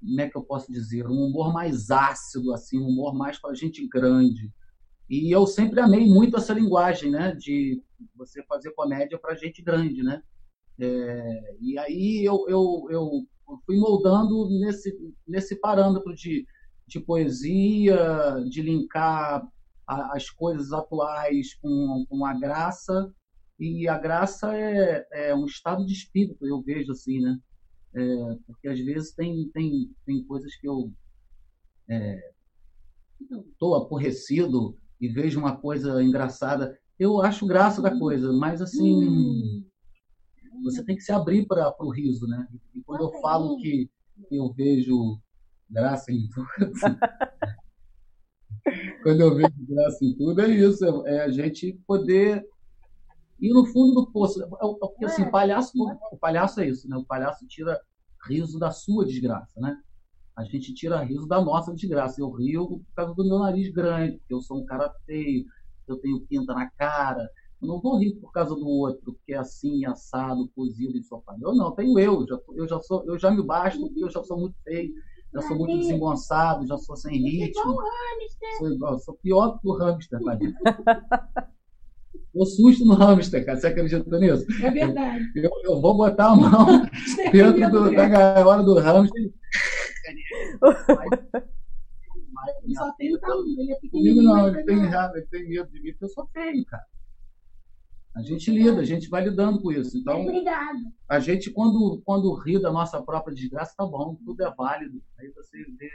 como é que eu posso dizer? Um humor mais ácido, assim, um humor mais para gente grande. E eu sempre amei muito essa linguagem, né? De você fazer comédia para gente grande, né? É, e aí eu, eu, eu fui moldando nesse, nesse parâmetro de, de poesia, de linkar a, as coisas atuais com, com a graça. E a graça é, é um estado de espírito, eu vejo assim, né? É, porque às vezes tem, tem, tem coisas que eu estou é, aborrecido e vejo uma coisa engraçada. Eu acho graça da coisa, mas assim. Hum você tem que se abrir para o riso, né? E quando eu falo que eu vejo graça em tudo, quando eu vejo graça em tudo, é isso, é a gente poder ir no fundo do poço. É porque assim, é. palhaço, o palhaço é isso, né? O palhaço tira riso da sua desgraça, né? A gente tira riso da nossa desgraça. Eu rio por causa do meu nariz grande, porque eu sou um cara feio, eu tenho pinta na cara, eu não vou rir por causa do outro, que é assim, assado, cozido em sofá. Eu não, tenho eu. Já, eu, já sou, eu já me basto, porque eu já sou muito feio, já sou muito desengonçado, já sou sem ritmo. Sou, igual, sou pior que o hamster, tadinho. Dou susto no hamster, cara. Você acredita nisso? É verdade. Eu, eu vou botar a mão dentro do, da gaiola do hamster. só tem o tamanho, ele é pequenininho. Não, ele tem, ele tem medo de mim, porque eu sou feio, cara. A gente lida, a gente vai lidando com isso. Então, Obrigado. a gente, quando, quando ri da nossa própria desgraça, tá bom, tudo é válido. Aí você vê,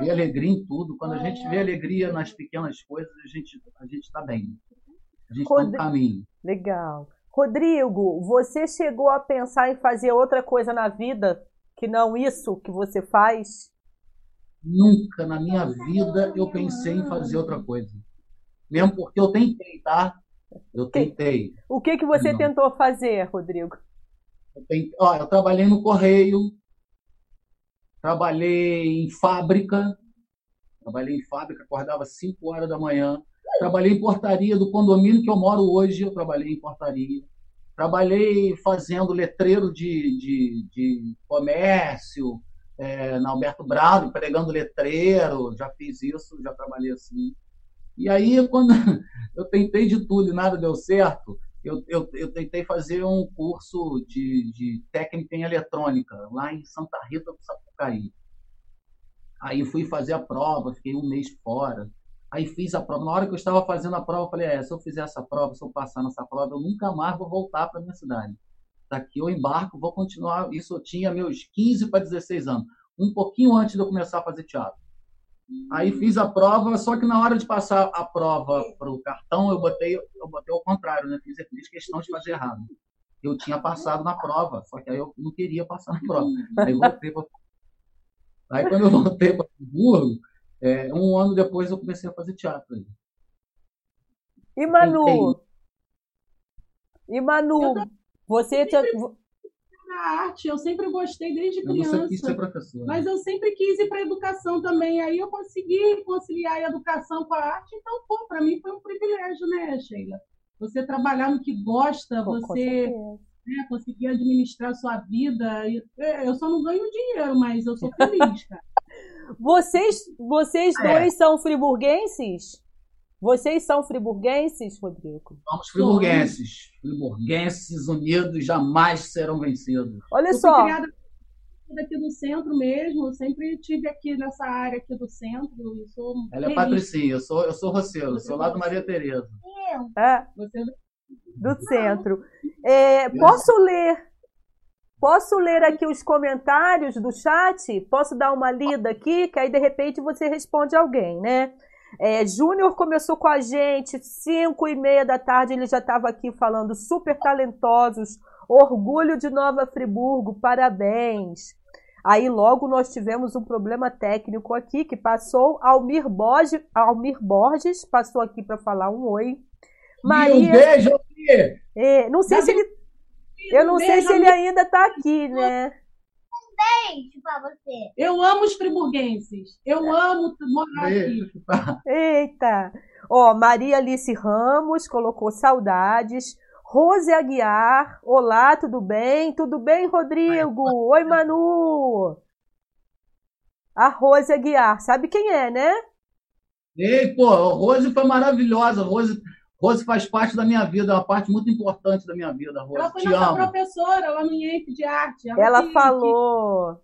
vê alegria em tudo. Quando a gente vê alegria nas pequenas coisas, a gente a gente está bem. A gente está no caminho. Legal. Rodrigo, você chegou a pensar em fazer outra coisa na vida que não isso que você faz? Nunca na minha vida eu pensei em fazer outra coisa. Mesmo porque eu tentei, tá? Eu tentei. O que, que você não. tentou fazer, Rodrigo? Eu, tentei, ó, eu trabalhei no correio, trabalhei em fábrica, trabalhei em fábrica, acordava 5 horas da manhã, trabalhei em portaria do condomínio que eu moro hoje, eu trabalhei em portaria. Trabalhei fazendo letreiro de, de, de comércio, é, na Alberto Brado, pregando letreiro, já fiz isso, já trabalhei assim. E aí, quando eu tentei de tudo e nada deu certo, eu, eu, eu tentei fazer um curso de, de técnica em eletrônica, lá em Santa Rita do Sapucaí. Aí fui fazer a prova, fiquei um mês fora. Aí fiz a prova. Na hora que eu estava fazendo a prova, eu falei: é, se eu fizer essa prova, se eu passar nessa prova, eu nunca mais vou voltar para minha cidade. Daqui eu embarco, vou continuar. Isso eu tinha meus 15 para 16 anos, um pouquinho antes de eu começar a fazer teatro. Aí fiz a prova, só que na hora de passar a prova para o cartão, eu botei, eu botei ao contrário, né? Fiz, fiz questão de fazer errado. Eu tinha passado na prova, só que aí eu não queria passar na prova. Aí voltei pra... Aí quando eu voltei para Friburgo, é, um ano depois eu comecei a fazer teatro. E Manu? E Manu, você tinha na arte, eu sempre gostei desde criança. Você quis ser professora. Mas eu sempre quis ir para a educação também. Aí eu consegui conciliar a educação com a arte, então, pô, para mim foi um privilégio, né, Sheila? Você trabalhar no que gosta, pô, você né, conseguir administrar a sua vida. É, eu só não ganho dinheiro, mas eu sou feliz, cara. vocês, vocês é. dois são friburguenses? Vocês são friburguenses, Rodrigo? Somos friburguenses. Friburguenses unidos jamais serão vencidos. Olha eu só. Criada aqui do centro mesmo, sempre tive aqui nessa área aqui do centro. Eu sou Ela é Patricinha, eu sou, eu sou Roceiro, eu sou lá do Maria Tereza. Eu? É. Você... É do centro. É, posso ler Posso ler aqui os comentários do chat? Posso dar uma lida aqui? Que aí de repente você responde alguém, né? É, Júnior começou com a gente, 5 e meia da tarde, ele já estava aqui falando, super talentosos, orgulho de Nova Friburgo, parabéns. Aí logo nós tivemos um problema técnico aqui, que passou Almir Borges, Almir Borges passou aqui para falar um oi. Maria, um beijo, é, não sei se ele, eu não sei se ele ainda está aqui, né? Beijo pra você. Eu amo os friburguenses. Eu amo morar aqui. Tá. Eita! Ó, Maria Alice Ramos colocou saudades. Rose Aguiar, olá, tudo bem? Tudo bem, Rodrigo? Oi, Manu! A Rose Aguiar, sabe quem é, né? Ei, pô, a Rose foi maravilhosa. Rose, Rose faz parte da minha vida, é uma parte muito importante da minha vida, Rose. Ela foi Te nossa amo. professora lá no IEF de arte. Ela que- falou.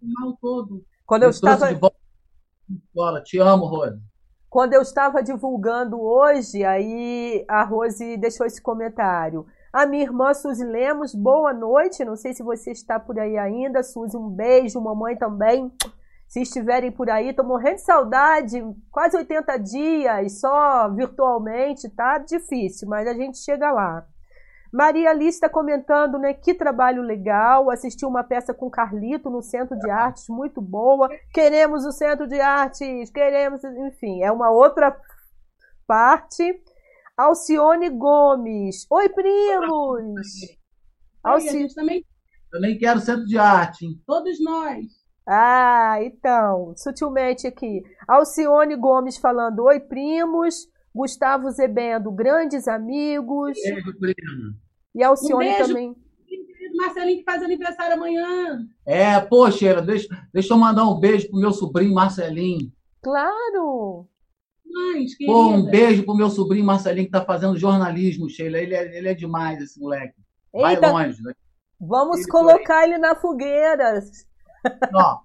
que- mal todo. Quando eu Me estava de volta. Te amo, Rose. Quando eu estava divulgando hoje, aí a Rose deixou esse comentário. A minha irmã Suzy Lemos, boa noite. Não sei se você está por aí ainda. Suzy, um beijo. Mamãe também. Se estiverem por aí, tô morrendo de saudade. Quase 80 dias, só virtualmente, tá difícil, mas a gente chega lá. Maria Alice está comentando, né? Que trabalho legal. Assistiu uma peça com Carlito no Centro de Artes, muito boa. Queremos o Centro de Artes, queremos, enfim, é uma outra parte. Alcione Gomes. Oi, primos! Alci... a gente também, Também quero centro de arte, hein? todos nós. Ah, então, sutilmente aqui. Alcione Gomes falando: Oi, primos. Gustavo Zebendo, grandes amigos. Beijo, prima. E a Alcione Um beijo. também. Marcelinho que faz aniversário amanhã. É, pô, Sheila, deixa, deixa eu mandar um beijo pro meu sobrinho Marcelinho. Claro! Mães, Pô, um beijo pro meu sobrinho Marcelinho que tá fazendo jornalismo, Sheila. Ele é, ele é demais, esse moleque. Vai Eita, longe. Né? vamos Ele colocar ele na fogueira. Ó,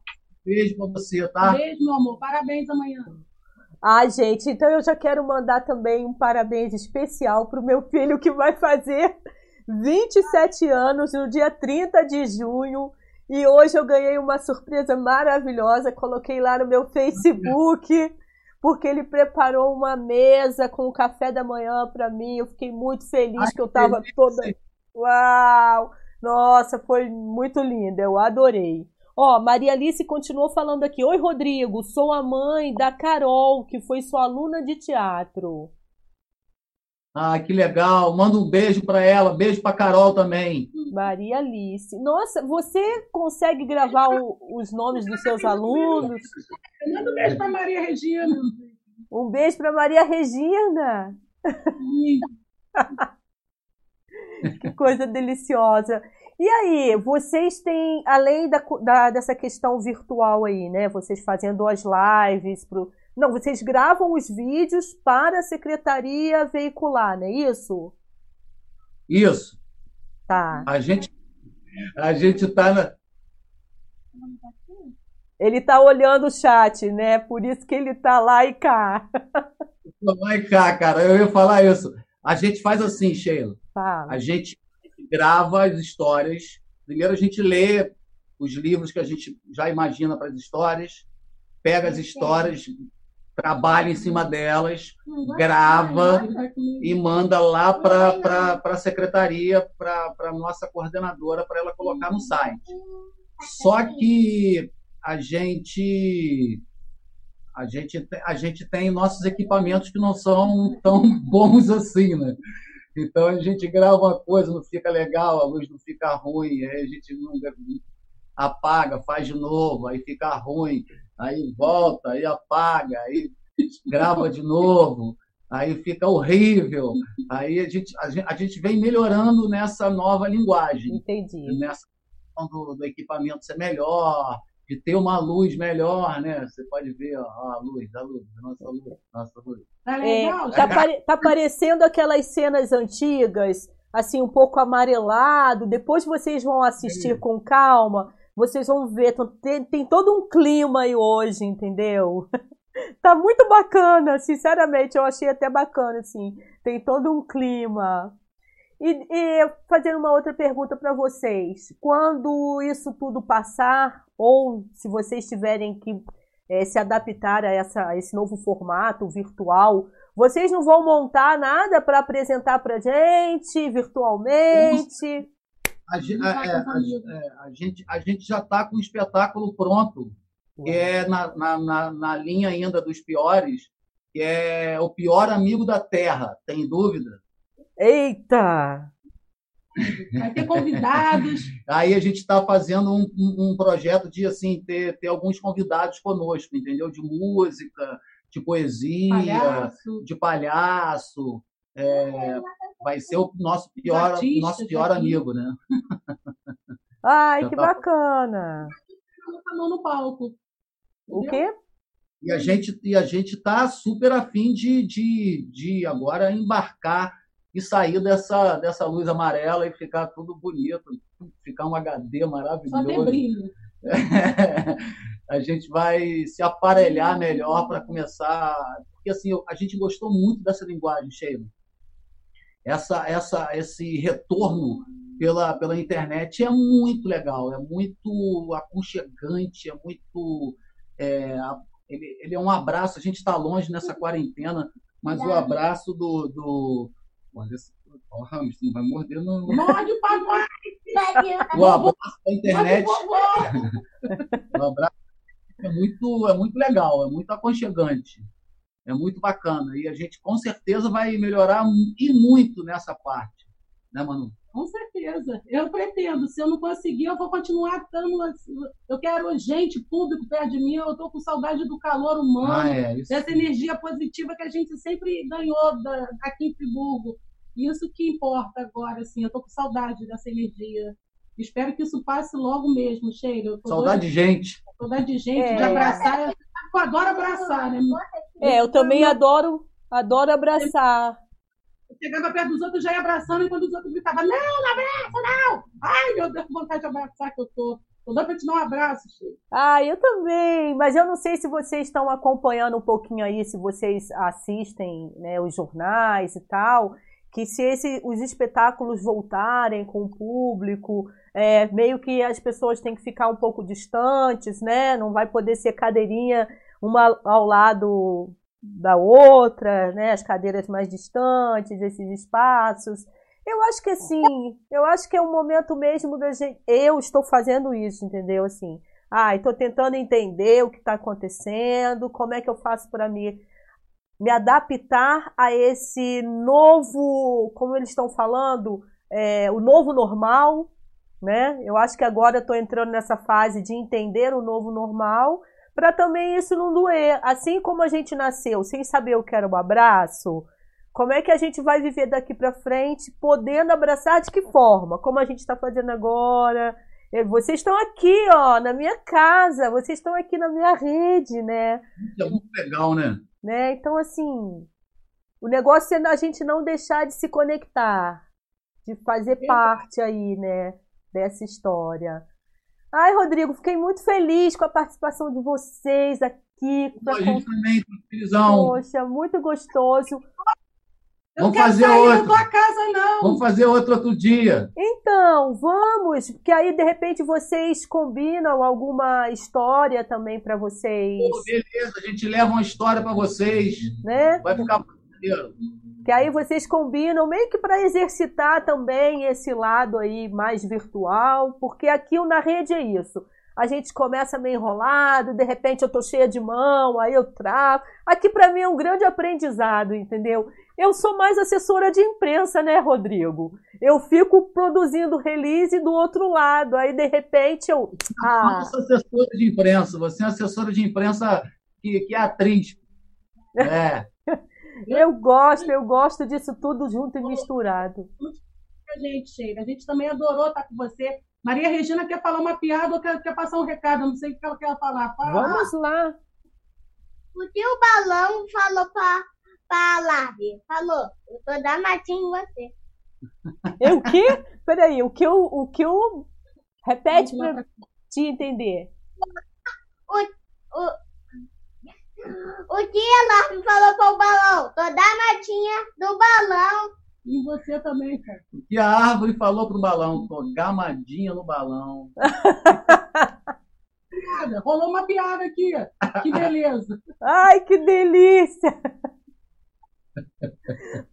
beijo pra você, tá? Beijo, meu amor. Parabéns amanhã. Ah, gente, então eu já quero mandar também um parabéns especial pro meu filho que vai fazer 27 anos no dia 30 de junho. E hoje eu ganhei uma surpresa maravilhosa. Coloquei lá no meu Facebook, porque ele preparou uma mesa com o café da manhã para mim. Eu fiquei muito feliz Ai, que eu tava que toda. Uau! Nossa, foi muito linda, eu adorei. Ó, Maria Alice continuou falando aqui. Oi, Rodrigo, sou a mãe da Carol, que foi sua aluna de teatro. Ah, que legal. Manda um beijo pra ela. Beijo pra Carol também. Maria Alice. Nossa, você consegue gravar o- os nomes dos seus alunos? Manda um beijo pra Maria Regina. Um beijo para Maria Regina. Que coisa deliciosa. E aí, vocês têm, além da, da- dessa questão virtual aí, né? Vocês fazendo as lives pro. Não, vocês gravam os vídeos para a secretaria veicular, não é isso? Isso. Tá. A gente, a gente tá na. Ele tá olhando o chat, né? Por isso que ele tá lá e cá. Vai cá, cara. Eu ia falar isso. A gente faz assim, Sheila. Fala. A gente grava as histórias. Primeiro a gente lê os livros que a gente já imagina para as histórias, pega as histórias, trabalha em cima delas Grava e manda lá para a secretaria, para a nossa coordenadora, para ela colocar no site. Só que a gente a gente te- a gente tem nossos equipamentos que não são tão bons assim, né? Então a gente grava uma coisa, não fica legal, a luz não fica ruim, aí a gente não apaga, faz de novo, aí fica ruim, aí volta, aí apaga, aí grava de novo, aí fica horrível. Aí a gente, a gente, a gente vem melhorando nessa nova linguagem Entendi. nessa questão do, do equipamento ser melhor, de ter uma luz melhor, né? Você pode ver ó, a luz, a luz, a nossa luz, nossa luz. Tá É, legal? tá, pare- tá parecendo aquelas cenas antigas, assim, um pouco amarelado. Depois vocês vão assistir com calma, vocês vão ver. tão- Tem, tem todo um clima aí hoje, entendeu? Tá muito bacana, sinceramente, eu achei até bacana, assim. Tem todo um clima. E, e fazendo uma outra pergunta para vocês. Quando isso tudo passar, ou se vocês tiverem que eh, se adaptar a, essa, a esse novo formato virtual, vocês não vão montar nada para apresentar para gente virtualmente? A- é, a- é, a gente, a gente já está com o espetáculo pronto, que é na, na, na, na linha ainda dos piores, que é o pior amigo da Terra. Tem dúvida? Eita! Vai ter convidados. Aí a gente está fazendo um, um, projeto de assim ter, ter alguns convidados conosco, entendeu? De música, de poesia, palhaço. de palhaço. É, vai ser o nosso pior, artistas, nosso pior amigo, né? Ai, Já que tá... bacana! A mão no palco. O quê? E a gente e a gente está super afim de, de, de agora embarcar e sair dessa, dessa luz amarela e ficar tudo bonito, ficar um HD maravilhoso. Só brilho. a gente vai se aparelhar melhor para começar, porque assim a gente gostou muito dessa linguagem, Sheila. Essa, essa, esse retorno pela, pela internet é muito legal, é muito aconchegante, é muito é, ele, ele é um abraço. A gente está longe nessa quarentena, mas o abraço do. do... Olha, o hamster não vai morder no. Morde, papai! o abraço da internet. o abraço é muito, é muito legal, é muito aconchegante. É muito bacana. E a gente com certeza vai melhorar e muito nessa parte. Né, Manu? Com certeza. Eu pretendo. Se eu não conseguir, eu vou continuar dando. Eu quero gente, público perto de mim. Eu estou com saudade do calor humano, ah, é, dessa energia positiva que a gente sempre ganhou da, aqui em Friburgo. Isso que importa agora, assim. Eu estou com saudade dessa energia. Espero que isso passe logo mesmo, Sheila. Saudade de gente. Saudade de gente, é. de abraçar. Eu adoro abraçar, né? É, eu também adoro, adoro abraçar chegava perto dos outros, já ia abraçando, e quando os outros gritavam, não, não abraça, não! Ai, meu Deus, vontade de abraçar que eu tô. Não dá pra te dar um abraço, Chico. Ah, eu também. Mas eu não sei se vocês estão acompanhando um pouquinho aí, se vocês assistem né, os jornais e tal, que se esse, os espetáculos voltarem com o público, é, meio que as pessoas têm que ficar um pouco distantes, né? Não vai poder ser cadeirinha uma ao lado da outra, né? As cadeiras mais distantes, esses espaços. Eu acho que assim, eu acho que é o momento mesmo da gente. Eu estou fazendo isso, entendeu? Assim, ah, estou tentando entender o que está acontecendo, como é que eu faço para me me adaptar a esse novo, como eles estão falando, é, o novo normal, né? Eu acho que agora estou entrando nessa fase de entender o novo normal para também isso não doer. Assim como a gente nasceu sem saber o que era um abraço, como é que a gente vai viver daqui para frente, podendo abraçar de que forma? Como a gente está fazendo agora? Vocês estão aqui, ó, na minha casa, vocês estão aqui na minha rede, né? É muito legal, né? né? Então, assim, o negócio é a gente não deixar de se conectar, de fazer parte aí, né, dessa história. Ai, Rodrigo, fiquei muito feliz com a participação de vocês aqui. A gente também, felizão. Poxa, muito gostoso. Eu vamos fazer outro. da tua casa, não. Vamos fazer outro outro dia. Então, vamos, porque aí de repente vocês combinam alguma história também para vocês. Pô, beleza, a gente leva uma história para vocês. Né? Vai ficar maneiro. Que aí vocês combinam meio que para exercitar também esse lado aí mais virtual, porque aqui na rede é isso. A gente começa meio enrolado, de repente eu tô cheia de mão, aí eu travo. Aqui para mim é um grande aprendizado, entendeu? Eu sou mais assessora de imprensa, né, Rodrigo? Eu fico produzindo release do outro lado, aí de repente eu. Ah. Não, sou assessora de imprensa, você é assessora de imprensa que, que é atriz. É. Eu gosto, eu gosto disso tudo junto e misturado. A gente, chega. A gente também adorou estar com você. Maria Regina quer falar uma piada ou quer, quer passar um recado? Eu não sei o que ela quer falar. Fala. Vamos lá. O que o balão falou para a Larve? Falou, eu tô danadinho em você. Eu o quê? Peraí, o que eu, o que eu... Repete para te entender. O, o, o que Enorme falou com o balão? Tô danadinha do balão. E você também, cara. O que a árvore falou pro balão? Tô gamadinha no balão. piada. Rolou uma piada aqui. Que beleza. Ai, que delícia.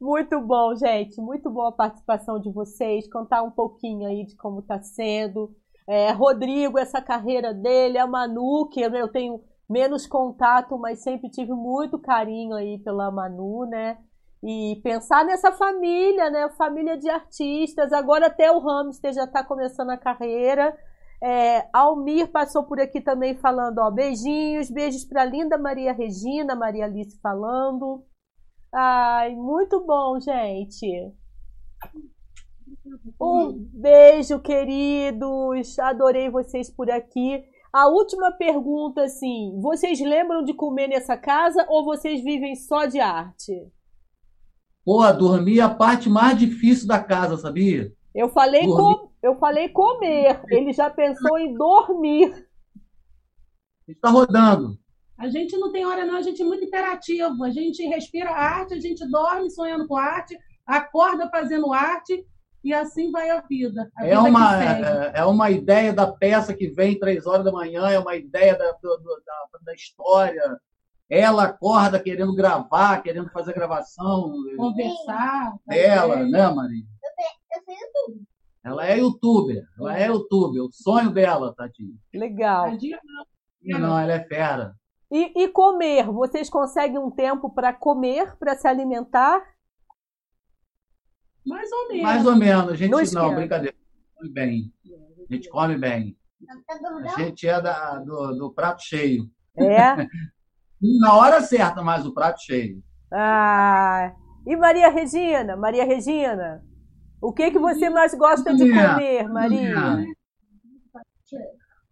Muito bom, gente. Muito boa a participação de vocês. Contar um pouquinho aí de como está sendo. É, Rodrigo, essa carreira dele, a Manu, que eu tenho menos contato, mas sempre tive muito carinho aí pela Manu, né? E pensar nessa família, né? Família de artistas. Agora até o Hamster já está começando a carreira. É, Almir passou por aqui também falando, ó, beijinhos, beijos para linda Maria Regina, Maria Alice falando. Ai, muito bom, gente. Um beijo, queridos. Adorei vocês por aqui. A última pergunta, assim, vocês lembram de comer nessa casa ou vocês vivem só de arte? Pô, dormir é a parte mais difícil da casa, sabia? Eu falei, com, eu falei comer. Ele já pensou em dormir. Está rodando. A gente não tem hora, não, a gente é muito imperativo. A gente respira arte, a gente dorme sonhando com arte, acorda fazendo arte e assim vai a vida. A é, vida uma, é, é, uma ideia da peça que vem três horas da manhã, é uma ideia da, do, da, da, história. Ela acorda querendo gravar, querendo fazer gravação. Conversar. Dela, né, Maria? Eu sei YouTube. Ela é youtuber. Ela é youtuber. O sonho dela, Tati. Legal. Não, não, ela é fera. E, e comer? Vocês conseguem um tempo para comer, para se alimentar? Mais ou menos. Mais ou menos. A gente não, não brincadeira. Come bem. A gente come bem. A gente é da, do, do prato cheio. É? Na hora certa, mas o prato cheio. Ah, e Maria Regina? Maria Regina, o que que você mais gosta de comer, Maria?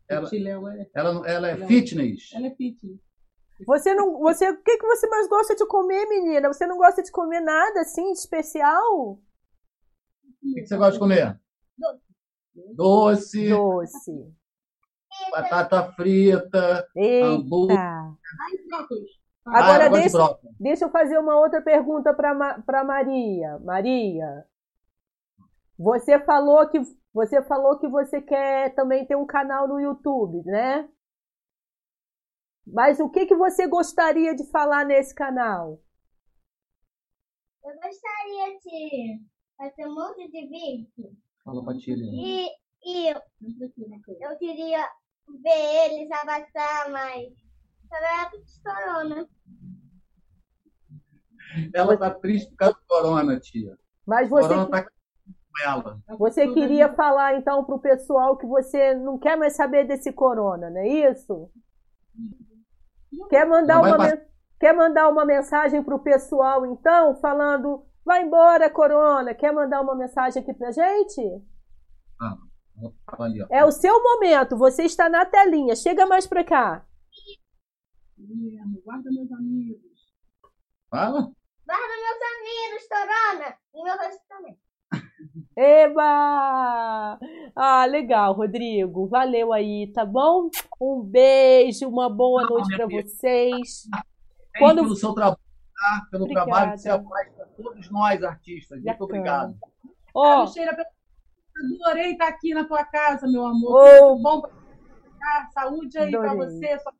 Ela, ela, ela é fitness. Ela é fitness. Você não, você, o que que você mais gosta de comer, menina? Você não gosta de comer nada assim especial? O que você gosta de comer? Doce. Doce. Batata frita, Eita. hambúrguer. Agora Ah, de deixa, brócolis. deixa eu fazer uma outra pergunta para Maria. Maria, você falou que você falou que você quer também ter um canal no YouTube, né? Mas o que que você gostaria de falar nesse canal? Eu gostaria de fazer um monte de vídeo. Fala pra tia. E, e eu, eu queria ver eles abraçar, mas também é de corona. Ela tá triste por causa do corona, tia. Mas você corona tá com ela. você queria falar então para o pessoal que você não quer mais saber desse corona, não é isso? Quer mandar vai uma quer mandar uma mensagem para o pessoal então, falando vai embora corona? Quer mandar uma mensagem aqui pra gente? Ah, ali, ó. É o seu momento, você está na telinha. Chega mais pra cá. Guilherme, Guarda meus amigos. Fala. Guarda meus amigos, corona. E meu rosto também. Eba! Ah, legal, Rodrigo. Valeu aí, tá bom? Um beijo, uma boa noite pra vocês. Quando... Quando- pelo seu trabalho, tá? pelo Obrigada. trabalho que você faz para todos nós, artistas. Muito Bacana. obrigado. Teixeira, adorei estar aqui na tua casa, meu amor. Ô. Muito bom pra ficar. Saúde aí para você. sua-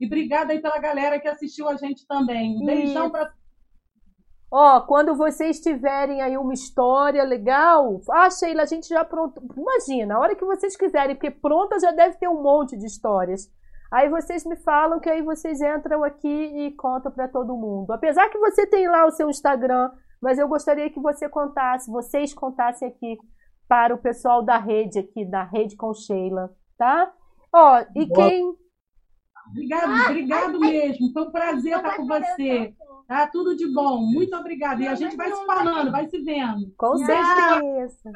E obrigada aí pela galera que assistiu a gente também. Um beijão para Ó, quando vocês tiverem aí uma história legal, ah, Sheila, a gente já pronto. Imagina, a hora que vocês quiserem, porque pronta já deve ter um monte de histórias. Aí vocês me falam que aí vocês entram aqui e contam pra todo mundo. Apesar que você tem lá o seu Instagram, mas eu gostaria que você contasse, vocês contassem aqui para o pessoal da rede aqui, da rede com Sheila, tá? Ó, e Boa. quem Obrigado, obrigado mesmo. Foi um prazer estar com você. Tá? Tudo de bom. Muito obrigada. E a gente vai se falando, vai se vendo. com certeza.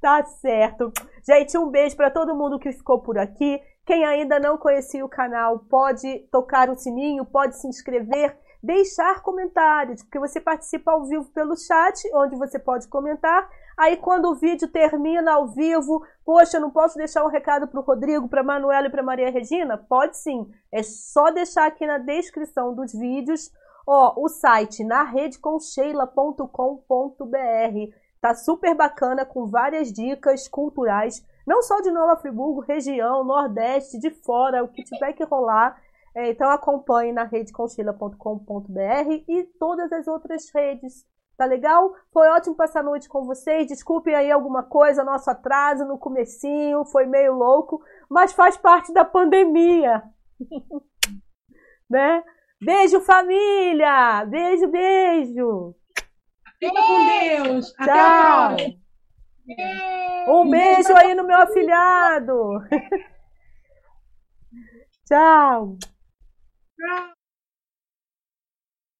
Tá certo. Gente, um beijo para todo mundo que ficou por aqui. Quem ainda não conhecia o canal, pode tocar o sininho, pode se inscrever, deixar comentários, porque você participa ao vivo pelo chat, onde você pode comentar. Aí quando o vídeo termina ao vivo, poxa, não posso deixar um recado para o Rodrigo, para Manuela e para Maria Regina? Pode sim. É só deixar aqui na descrição dos vídeos, ó, o site naredeconcheila.com.br. Tá super bacana com várias dicas culturais, não só de Nova Friburgo, região, Nordeste, de fora, o que tiver que rolar. É, então acompanhe na redeconchila.com.br e todas as outras redes. Tá legal? Foi ótimo passar a noite com vocês. Desculpem aí alguma coisa, nosso atraso no comecinho, foi meio louco, mas faz parte da pandemia. né? Beijo, família! Beijo, beijo! Fica com Deus. Até Tchau! Um beijo aí no meu afilhado! Tchau! Tchau.